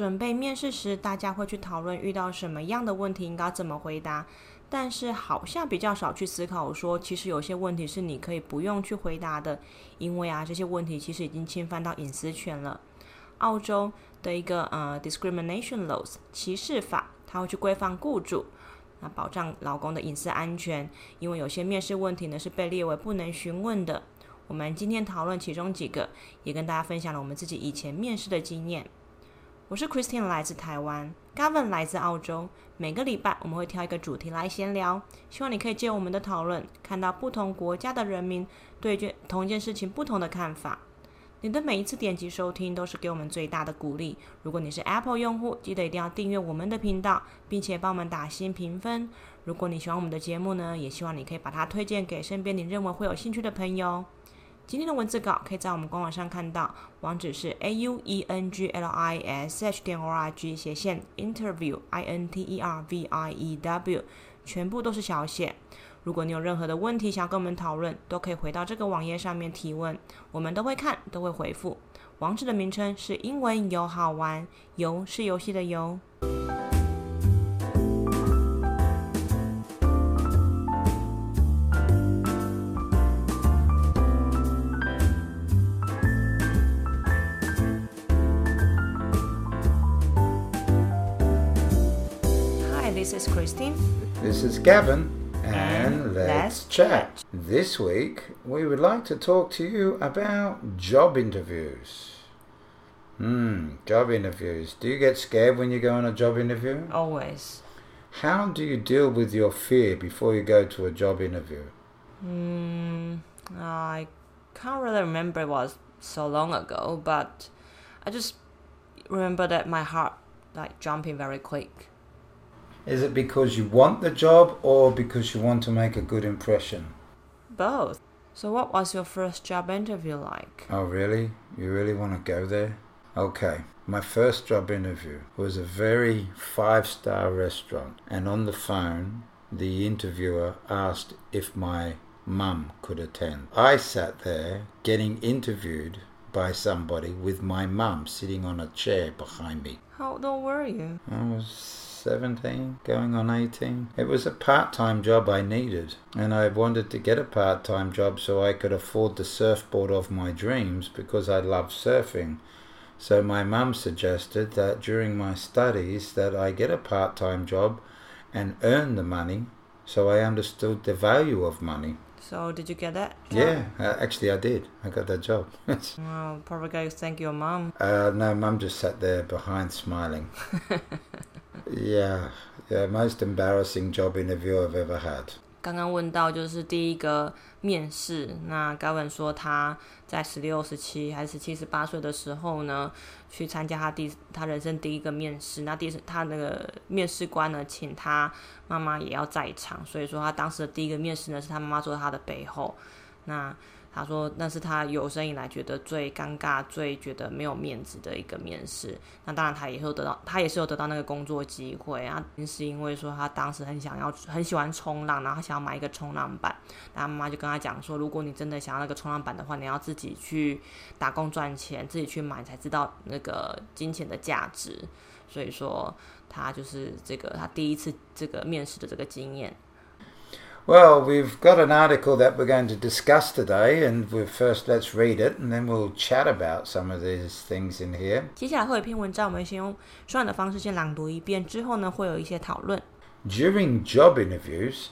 准备面试时，大家会去讨论遇到什么样的问题应该怎么回答，但是好像比较少去思考说，其实有些问题是你可以不用去回答的，因为啊，这些问题其实已经侵犯到隐私权了。澳洲的一个呃 discrimination laws 歧视法，它会去规范雇主，那保障劳工的隐私安全，因为有些面试问题呢是被列为不能询问的。我们今天讨论其中几个，也跟大家分享了我们自己以前面试的经验。我是 Christine，来自台湾；Gavin 来自澳洲。每个礼拜我们会挑一个主题来闲聊，希望你可以借我们的讨论，看到不同国家的人民对这同一件事情不同的看法。你的每一次点击收听都是给我们最大的鼓励。如果你是 Apple 用户，记得一定要订阅我们的频道，并且帮我们打新评分。如果你喜欢我们的节目呢，也希望你可以把它推荐给身边你认为会有兴趣的朋友。今天的文字稿可以在我们官网上看到，网址是 a u e n g l i s h 点 o r g 斜线 interview i n t e r v i e w，全部都是小写。如果你有任何的问题想要跟我们讨论，都可以回到这个网页上面提问，我们都会看，都会回复。网址的名称是英文游好玩，游是游戏的游。Gavin. And, let's, chat. This week, we would like to talk to you about job interviews. Hmm, job interviews. Do you get scared when you go on a job interview? Always. How do you deal with your fear before you go to a job interview? Hmm, I can't really remember. It was so long ago, but I just remember that my heart like jumping very quick. Is it because you want the job or because you want to make a good impression? Both. So, what was your first job interview like? Oh, really? You really want to go there? Okay. My first job interview was a very five star restaurant, and on the phone, the interviewer asked if my mum could attend. I sat there getting interviewed by somebody with my mum sitting on a chair behind me. How old were you? I was 17, going on 18. It was a part time job I needed, and I wanted to get a part time job so I could afford the surfboard of my dreams because I love surfing. So my mum suggested that during my studies that I get a part time job and earn the money so I understood the value of money. So did you get that? Job? Yeah, uh, actually I did. I got that job. well, probably go thank your mum. Uh, no, mum just sat there behind smiling. Yeah, yeah, most embarrassing job interview I've ever had. 刚刚问到就是第一个面试，那高文说他在十六、十七还是十七、十八岁的时候呢，去参加他第他人生第一个面试。那第他那个面试官呢，请他妈妈也要在场，所以说他当时的第一个面试呢，是他妈妈坐在他的背后。那他说那是他有生以来觉得最尴尬、最觉得没有面子的一个面试。那当然，他也有得到，他也是有得到那个工作机会啊，是因为说他当时很想要、很喜欢冲浪，然后想要买一个冲浪板。他妈妈就跟他讲说，如果你真的想要那个冲浪板的话，你要自己去打工赚钱，自己去买才知道那个金钱的价值。所以说，他就是这个他第一次这个面试的这个经验。Well, we've got an article that we're going to discuss today, and first let's read it, and then we'll chat about some of these things in here. 接下来会有一篇文章，我们先用书的方式先朗读一遍，之后呢会有一些讨论。During job interviews,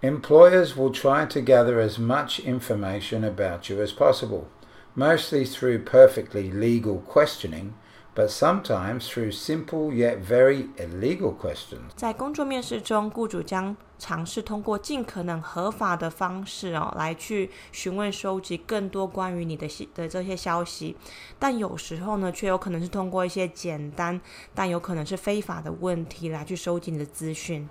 employers will try to gather as much information about you as possible, mostly through perfectly legal questioning but sometimes through simple yet very illegal questions. 在工作面试中，雇主将 尝试通过尽可能合法的方式哦，来去询问、收集更多关于你的的这些消息，但有时候呢，却有可能是通过一些简单但有可能是非法的问题来去收集你的资讯。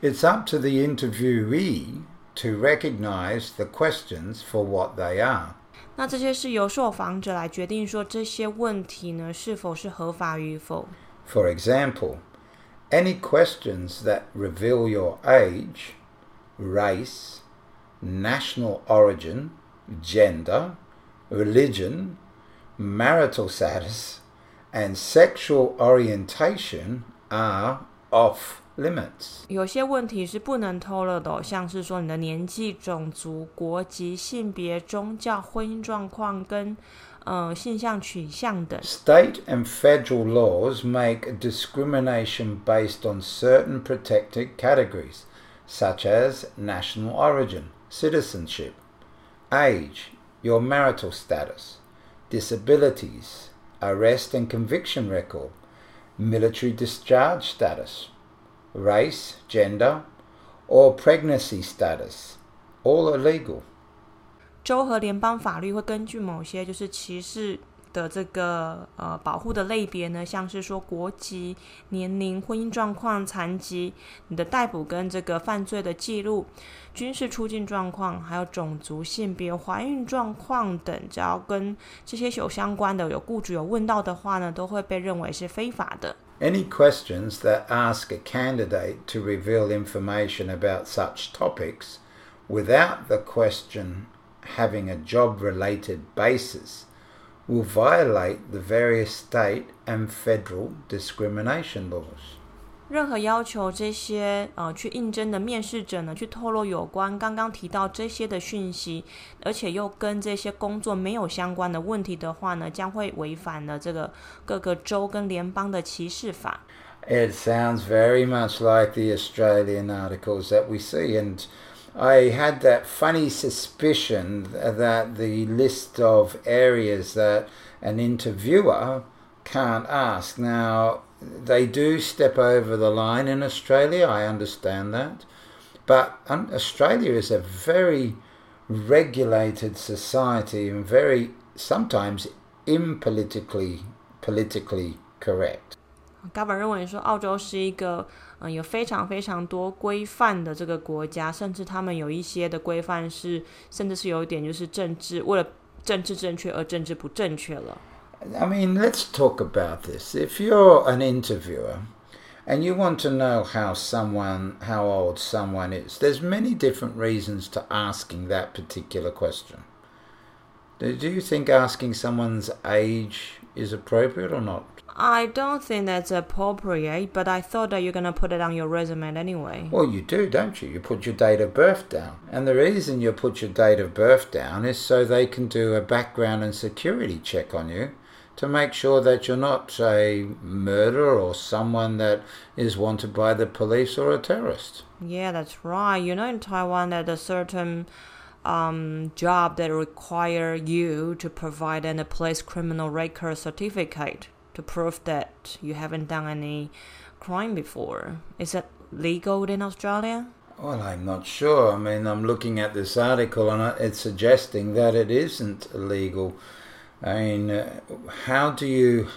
It's up to the interviewee to recognize the questions for what they are. 那这些是由受访者来决定说这些问题呢是否是合法与否。For example, any questions that reveal your age, race, national origin, gender, religion, marital status, and sexual orientation are off limits. 有些问题是不能透露的哦、像是说你的年纪、种族、国籍、性别、宗教、婚姻状况跟 呃性向取向等。 State and federal laws make discrimination based on certain protected categories, such as national origin, citizenship, age, your marital status, disabilities, arrest and conviction record, military discharge status, race, gender, or pregnancy status. All are legal. 州和联邦法律会根据某些就是歧视的这个呃保护的类别呢，像是说国籍、年龄、婚姻状况、残疾、你的逮捕跟这个犯罪的记录、军事出境状况，还有种族、性别、怀孕状况等，只要跟这些有相关的，有雇主有问到的话呢，都会被认为是非法的。Any questions that ask a candidate to reveal information about such topics without the question having a job related basis will violate the various state and federal discrimination laws. 任何要求这些呃去应征的面试者呢，去透露有关刚刚提到这些的讯息，而且又跟这些工作没有相关的问题的话呢，将会违反了这个各个州跟联邦的歧视法。 It sounds very much like the Australian articles that we see, and I had that funny suspicion that the list of areas that an interviewer can't ask. Now, they do step over the line in Australia, I understand that. But Australia is a very regulated society and very sometimes impolitically politically correct. Gavin 认为说，澳洲是一个 嗯、呃有非常非常多规范的这个国家，甚至他们有一些的规范是，甚至是有一点就是政治为了政治正确而政治不正确了。 I mean, let's talk about this. If you're an interviewer and you want to know how someone, how old someone is, there's many different reasons to asking that particular question. Do do you think asking someone's age is appropriate or not? I don't think that's appropriate, but I thought that you're gonna put it on your resume anyway. Well, you do, don't you? You put your date of birth down. And the reason you put your date of birth down is so they can do a background and security check on you to make sure that you're not a murderer or someone that is wanted by the police or a terrorist. Yeah, that's right. You know, in Taiwan, that a certain um, job that require you to provide an a police criminal record certificate to prove that you haven't done any crime before. Is that legal in Australia? Well, I'm not sure. I mean, I'm looking at this article and it's suggesting that it isn't illegal. I mean, uh, how do you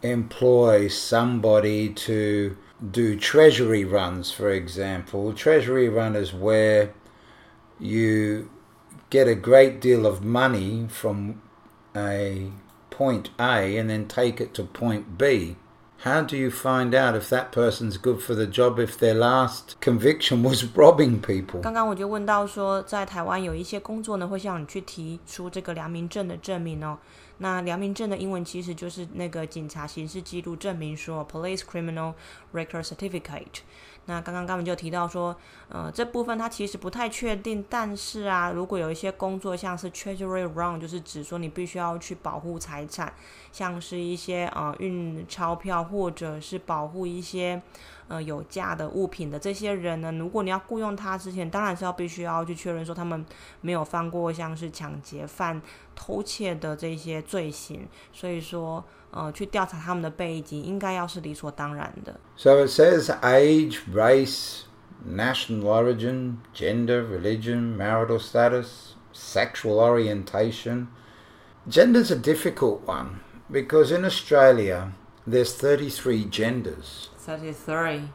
employ somebody to do treasury runs, for example? Treasury run is where you get a great deal of money from a point A and then take it to point B. How do you find out if that person's good for the job if their last conviction was robbing people? 刚刚我就问到说，在台湾有一些工作呢，会向你去提出这个良民证的证明哦。那良民证的英文其实就是那个警察刑事记录证明书 （Police Criminal Record Certificate）。 那刚刚他们就提到说，呃，这部分他其实不太确定，但是啊，如果有一些工作像是 Treasury Run，就是指说你必须要去保护财产，像是一些呃运钞票或者是保护一些呃有价的物品的这些人呢，如果你要雇佣他之前，当然是要必须要去确认说他们没有犯过像是抢劫犯、偷窃的这些罪行，所以说呃去调查他们的背景，应该要是理所当然的。So it says age, race, national origin, gender, religion, marital status, sexual orientation. Gender's a difficult one because in Australia there's 33 genders. Thirty-three.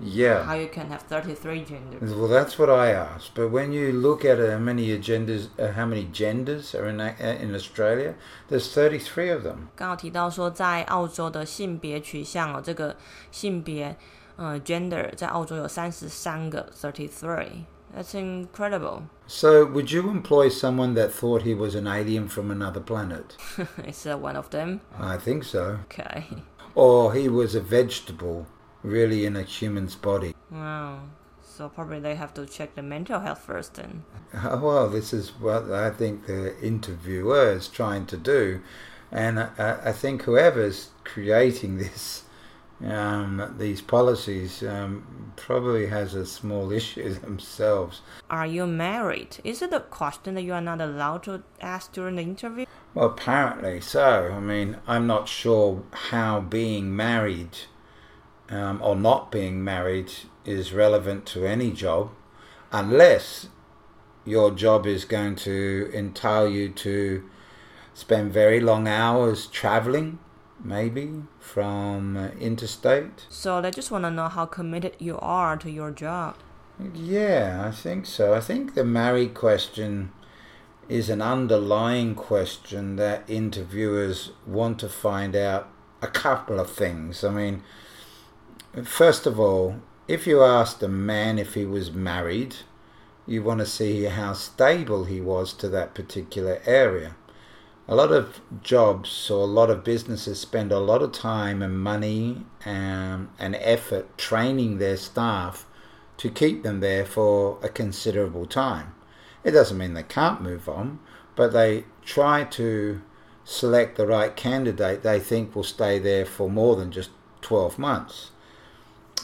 Yeah. How you can have thirty-three genders? Well, that's what I asked. But when you look at how many genders, uh, how many genders are in uh, in Australia, there's 33 of them. 刚好提到说，在澳洲的性别取向哦，这个性别呃 gender 在澳洲有三十三个 thirty three。 That's incredible. So, would you employ someone that thought he was an alien from another planet? Is that one of them? I think so. Okay. Or he was a vegetable, really in a human's body. Wow. So probably they have to check the mental health first then. Oh, well, this is what I think the interviewer is trying to do. And I, I think whoever's creating this, um, these policies, um, probably has a small issue themselves. Are you married? Is it a question that you are not allowed to ask during the interview? Well, apparently so. I mean, I'm not sure how being married um, or not being married is relevant to any job unless your job is going to entail you to spend very long hours traveling, maybe from uh, interstate. So they just want to know how committed you are to your job. Yeah, I think so. I think the married question is an underlying question that interviewers want to find out a couple of things. I mean, first of all, if you asked a man if he was married, you want to see how stable he was to that particular area. A lot of jobs or a lot of businesses spend a lot of time and money um, and effort training their staff to keep them there for a considerable time. It doesn't mean they can't move on, but they try to select the right candidate they think will stay there for more than just 12 months.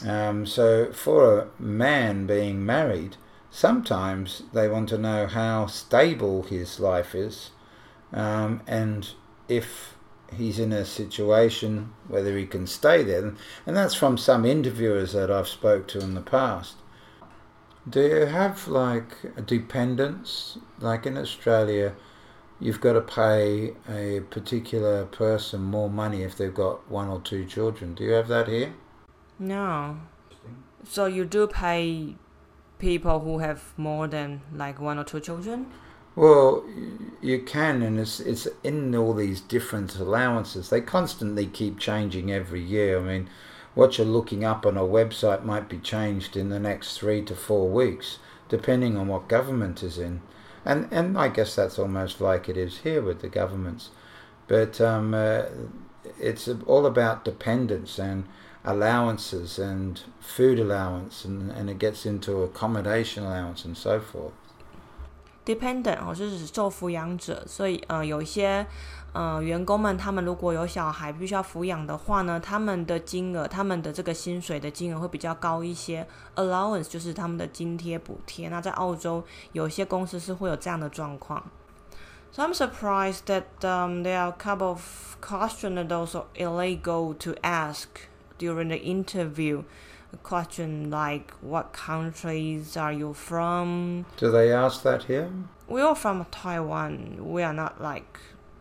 Um, so, for a man being married, sometimes they want to know how stable his life is um, and if he's in a situation whether he can stay there. And that's from some interviewers that I've spoke to in the past. Do you have like a dependents? Like in Australia, you've got to pay a particular person more money if they've got one or two children. Do you have that here? No. So you do pay people who have more than like one or two children? Well, you can, and it's it's in all these different allowances. They constantly keep changing every year. I mean, what you're looking up on a website might be changed in the next three to four weeks, depending on what government is in, and and I guess that's almost like it is here with the governments, but um, uh, it's all about dependence and allowances and food allowance and, and it gets into accommodation allowance and so forth. Dependent 哦，是指受抚养者，所以呃，有一些 呃员工们，他们如果有小孩必须要抚养的话呢，他们的金额，他们的这个薪水的金额会比较高一些。Allowance 就是他们的津贴补贴。那在澳洲，有些公司是会有这样的状况。So I'm surprised that um, there are a couple of questions that also illegal to ask during the interview a question like what countries are you from do they ask that here we are from taiwan we are not like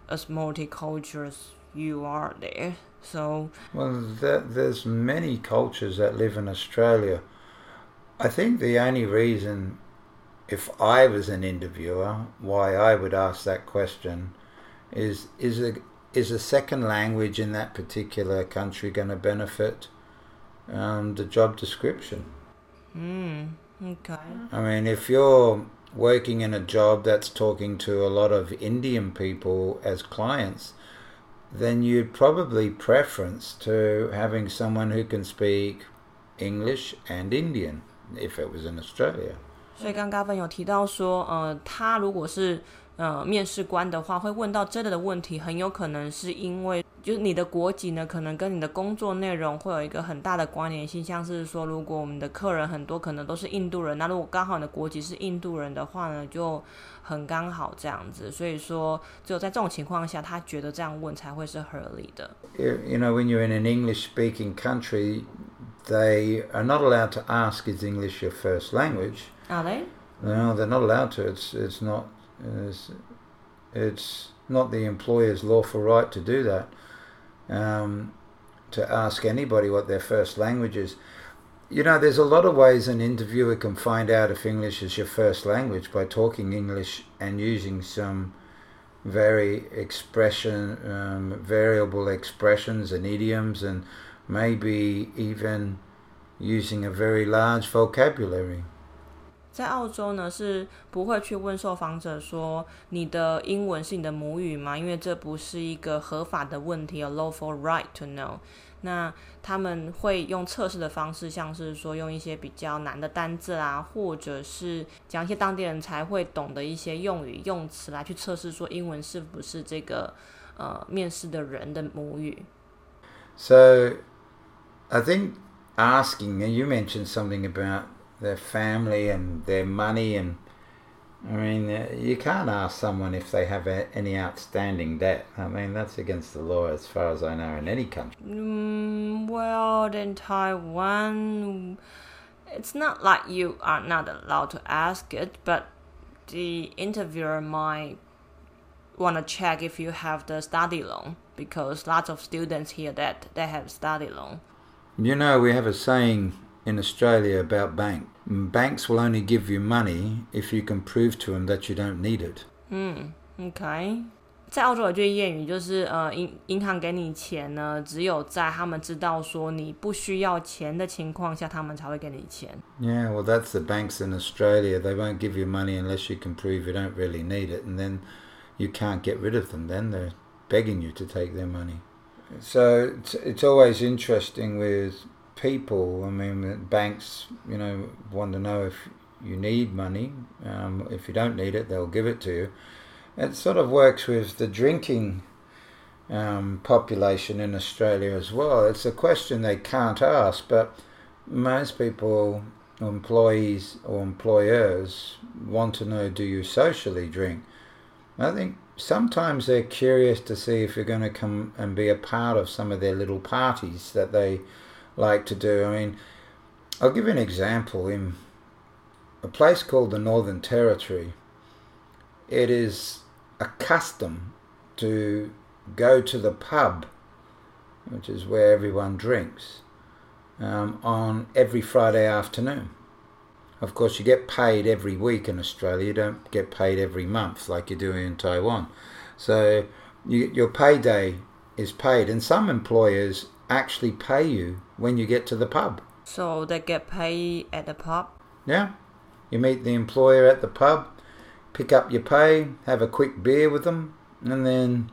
as multicultural as you are there so well there, there's many cultures that live in australia i think the only reason if i was an interviewer why i would ask that question is is a is a second language in that particular country going to benefit um, the job description? Mm, okay. I mean, if you're working in a job that's talking to a lot of Indian people as clients, then you'd probably preference to having someone who can speak English and Indian if it was in Australia. 所以刚刚 Gavin 有提到说，呃，他如果是 呃，面试官的话会问到这类的问题，很有可能是因为就是你的国籍呢，可能跟你的工作内容会有一个很大的关联性。像是说，如果我们的客人很多可能都是印度人，那如果刚好你的国籍是印度人的话呢，就很刚好这样子。所以说，只有在这种情况下，他觉得这样问才会是合理的。You know, when you're in an English-speaking country, they are not allowed to ask is English your first language. Are they? No, they're not allowed to. It's it's not. It's, not the employer's lawful right to do that, um, to ask anybody what their first language is. You know, there's a lot of ways an interviewer can find out if English is your first language by talking English and using some very expression, um, variable expressions and idioms, and maybe even using a very large vocabulary. 在澳洲呢，是不会去问受访者说你的英文是你的母语吗？因为这不是一个合法的问题，有 lawful right to know。那他们会用测试的方式，像是说用一些比较难的单字啊，或者是讲一些当地人才会懂的一些用语用词来去测试说英文是不是这个呃面试的人的母语。So, I think asking, and you mentioned something about their family and their money and I mean, uh, you can't ask someone if they have a, any outstanding debt. I mean, that's against the law as far as I know in any country. Mm, well, in Taiwan, it's not like you are not allowed to ask it, but the interviewer might want to check if you have the study loan because lots of students here that they have study loan. You know, we have a saying in Australia about bank. Banks will only give you money if you can prove to them that you don't need it. 嗯，OK，在澳洲有句谚语，就是呃，银银行给你钱呢，只有在他们知道说你不需要钱的情况下，他们才会给你钱。 Yeah, well, that's the banks in Australia. They won't give you money unless you can prove you don't really need it, and then you can't get rid of them. Then they're begging you to take their money. So it's, it's always interesting with people. I mean, banks, you know, want to know if you need money. Um, if you don't need it, they'll give it to you. It sort of works with the drinking um, population in Australia as well. It's a question they can't ask, but most people, employees or employers, want to know do you socially drink? I think sometimes they're curious to see if you're going to come and be a part of some of their little parties that they like to do. I mean, I'll give you an example. In a place called the Northern Territory, it is a custom to go to the pub, which is where everyone drinks, um, on every Friday afternoon. Of course, you get paid every week in Australia. You don't get paid every month like you do in Taiwan. So you, your payday is paid, and some employers actually pay you when you get to the pub. So they get paid at the pub. Yeah, you meet the employer at the pub, pick up your pay, have a quick beer with them, and then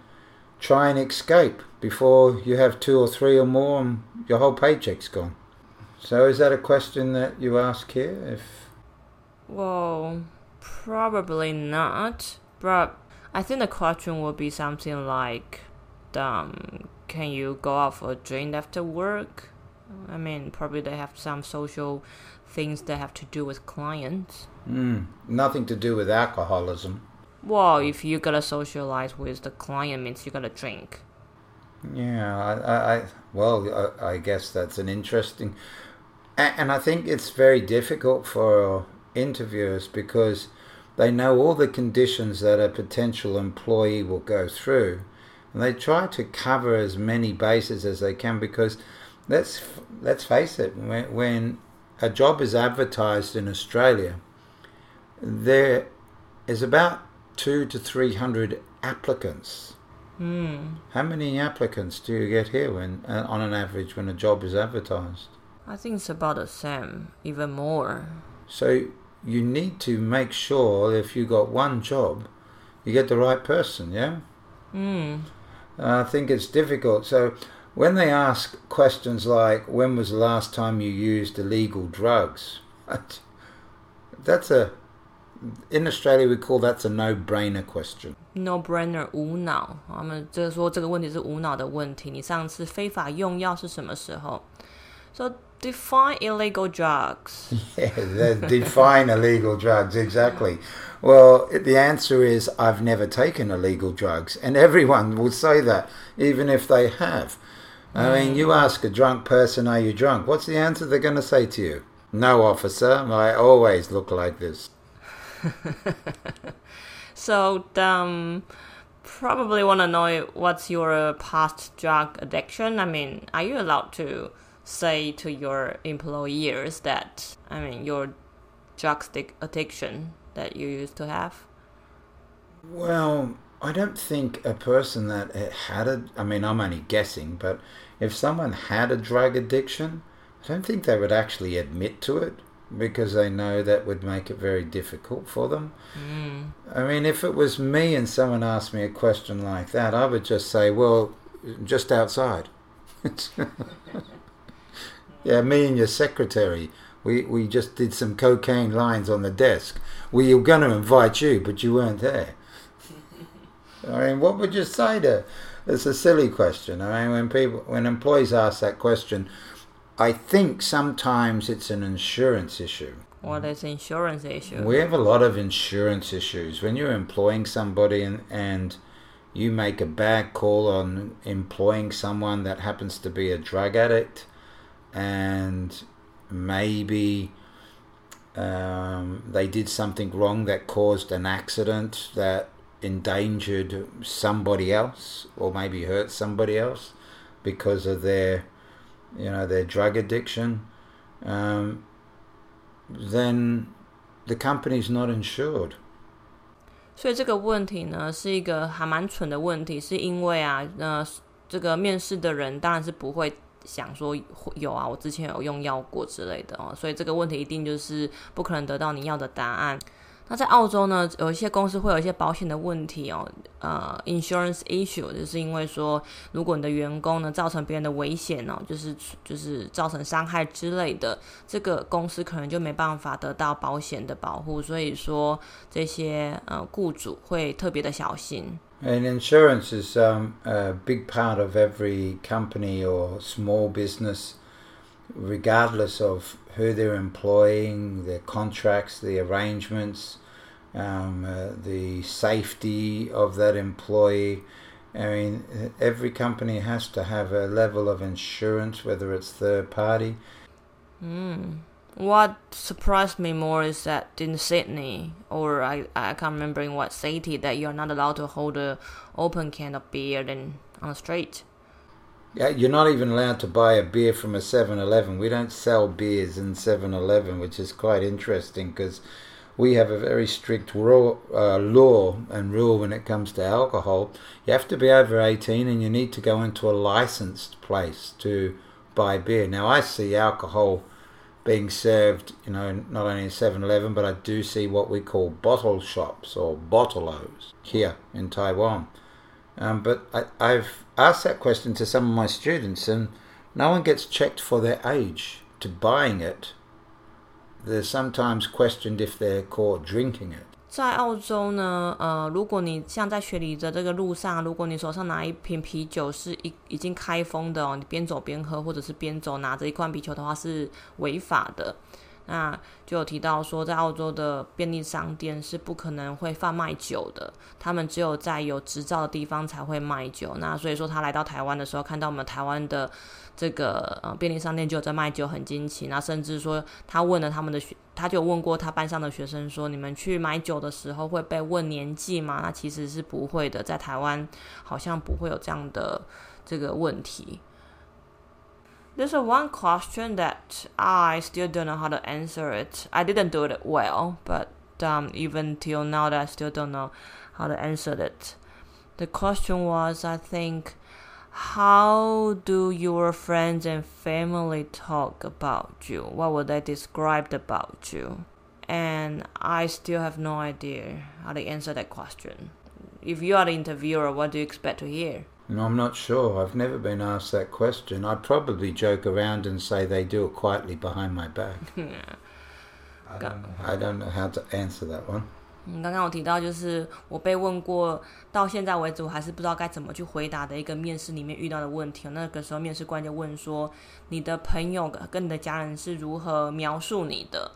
try and escape before you have two or three or more and your whole paycheck's gone. So is that a question that you ask here? If Well, probably not. But I think the question will be something like, um, can you go out for a drink after work? I mean, probably they have some social things that have to do with clients. mm, nothing to do with alcoholism. Well, if you gotta socialize with the client, means you gotta drink. Yeah, I, I, well, I, I guess that's an interesting, and, and I think it's very difficult for interviewers because they know all the conditions that a potential employee will go through, and they try to cover as many bases as they can because let's let's face it, when, when a job is advertised in Australia, there is about two to three hundred applicants. Hmm. How many applicants do you get here when, uh, on an average, when a job is advertised? I think it's about the same, even more. So you need to make sure if you got one job, you get the right person. Yeah, Hmm. I think it's difficult. So when they ask questions like, "When was the last time you used illegal drugs?" That's a in Australia we call that a no-brainer question. No brainer，无脑。他们就是说这个问题是无脑的问题。你上次非法用药是什么时候？So define illegal drugs. Yeah, define illegal drugs exactly. Well, the answer is I've never taken illegal drugs, and everyone will say that, even if they have. I mean, you ask a drunk person, "Are you drunk?" What's the answer they're going to say to you? No, officer. I always look like this. So um, probably want to know what's your past drug addiction. I mean, are you allowed to say to your employers that I mean your drug stick addiction that you used to have? Well, I don't think a person that had a. I mean, I'm only guessing, but if someone had a drug addiction, I don't think they would actually admit to it. because they know that would make it very difficult for them. Mm. I mean, if it was me and someone asked me a question like that, I would just say, well, just outside. yeah, me and your secretary, we, we just did some cocaine lines on the desk. We were going to invite you, but you weren't there. I mean, what would you say to? It's a silly question. I mean, when people, when employees ask that question, I think sometimes it's an insurance issue. What is an insurance issue? We have a lot of insurance issues when you're employing somebody and, and you make a bad call on employing someone that happens to be a drug addict and maybe um, they did something wrong that caused an accident that endangered somebody else or maybe hurt somebody else because of their you know their drug addiction um, then the company's not insured 所以这个问题呢，是一个还蛮蠢的问题，是因为啊，呃，这个面试的人当然是不会 想说有啊，我之前有用药过之类的哦，所以这个问题一定就是不可能得到你要的答案。那在澳洲呢，有一些公司会有一些保险的问题哦，呃，insurance issue，就是因为说，如果你的员工呢造成别人的危险哦，就是就是造成伤害之类的，这个公司可能就没办法得到保险的保护，所以说这些呃雇主会特别的小心。And insurance is um, a big part of every company or small business, regardless of who they're employing, their contracts, the arrangements, um, uh, the safety of that employee. I mean, every company has to have a level of insurance, whether it's third party. Mm. What surprised me more is that in Sydney, or I, I can't remember in what city, that you're not allowed to hold an open can of beer in, on the street. Yeah, you're not even allowed to buy a beer from a 7-Eleven. We don't sell beers in 7-Eleven, which is quite interesting because we have a very strict uh, law and rule when it comes to alcohol. You have to be over 18 and you need to go into a licensed place to buy beer. Now, I see alcohol being served, you know, not only in 7-Eleven, but I do see what we call bottle shops or bottle-os here in Taiwan. Um, but I, I've asked that question to some of my students, and no one gets checked for their age to buying it. They're sometimes questioned if they're caught drinking it. 在澳洲呢，呃，如果你像在雪梨的这个路上，如果你手上拿一瓶啤酒是一已经开封的哦，你边走边喝，或者是边走拿着一罐啤酒的话是违法的。那就有提到说，在澳洲的便利商店是不可能会贩卖酒的，他们只有在有执照的地方才会卖酒。那所以说，他来到台湾的时候，看到我们台湾的这个呃便利商店就在卖酒，很惊奇。那甚至说，他问了他们的学，他就问过他班上的学生说：“你们去买酒的时候会被问年纪吗？”那其实是不会的，在台湾好像不会有这样的这个问题。There's one question that I still don't know how to answer it. I didn't do it well, but um, even till now, that I still don't know how to answer it. The question was, I think, how do your friends and family talk about you? What would they describe about you? And I still have no idea how to answer that question. If you are the interviewer, what do you expect to hear? No, I'm not sure. I've never been asked that question. I'd probably joke around and say they do it quietly behind my back. I, don't know, I don't know how to answer that one. 嗯，刚刚我提到就是我被问过，到现在为止我还是不知道该怎么去回答的一个面试里面遇到的问题。那个时候面试官就问说，你的朋友跟你的家人是如何描述你的？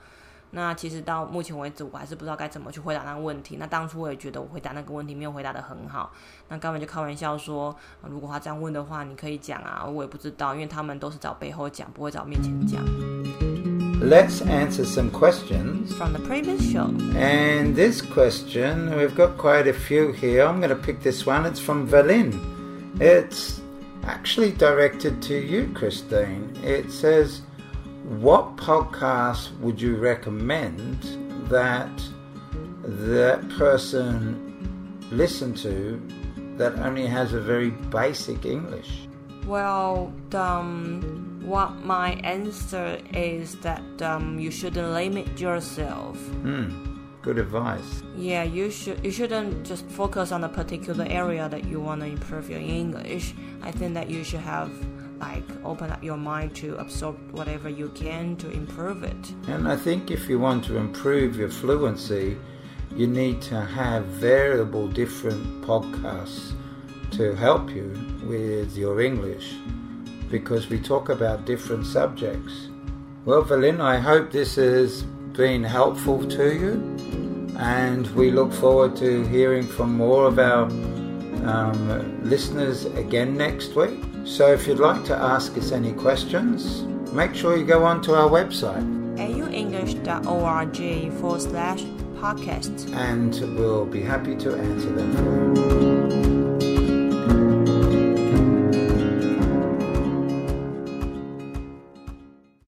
那其实到目前为止，我还是不知道该怎么去回答那个问题。那当初我也觉得我回答那个问题没有回答的很好。那刚本就开玩笑说，如果他这样问的话，你可以讲啊，我也不知道，因为他们都是找背后讲，不会找面前讲。Let's answer some questions from the previous show. And this question, we've got quite a few here. I'm going to pick this one. It's from Valin. It's actually directed to you, Christine. It says, What podcast would you recommend that that person listen to that only has a very basic English? Well, um, Well, my answer is that um, you shouldn't limit yourself. Hmm. Good advice. Yeah, you should. You shouldn't just focus on a particular area that you want to improve your English. I think that you should have like open up your mind to absorb whatever you can to improve it. And I think if you want to improve your fluency, you need to have variable different podcasts to help you with your English because we talk about different subjects. Well, Valin, I hope this has been helpful to you, and we look forward to hearing from more of our um, listeners again next week. So, if you'd like to ask us any questions, make sure you go onto our website auenglish.org forward slash podcast. and we'll be happy to answer them for you.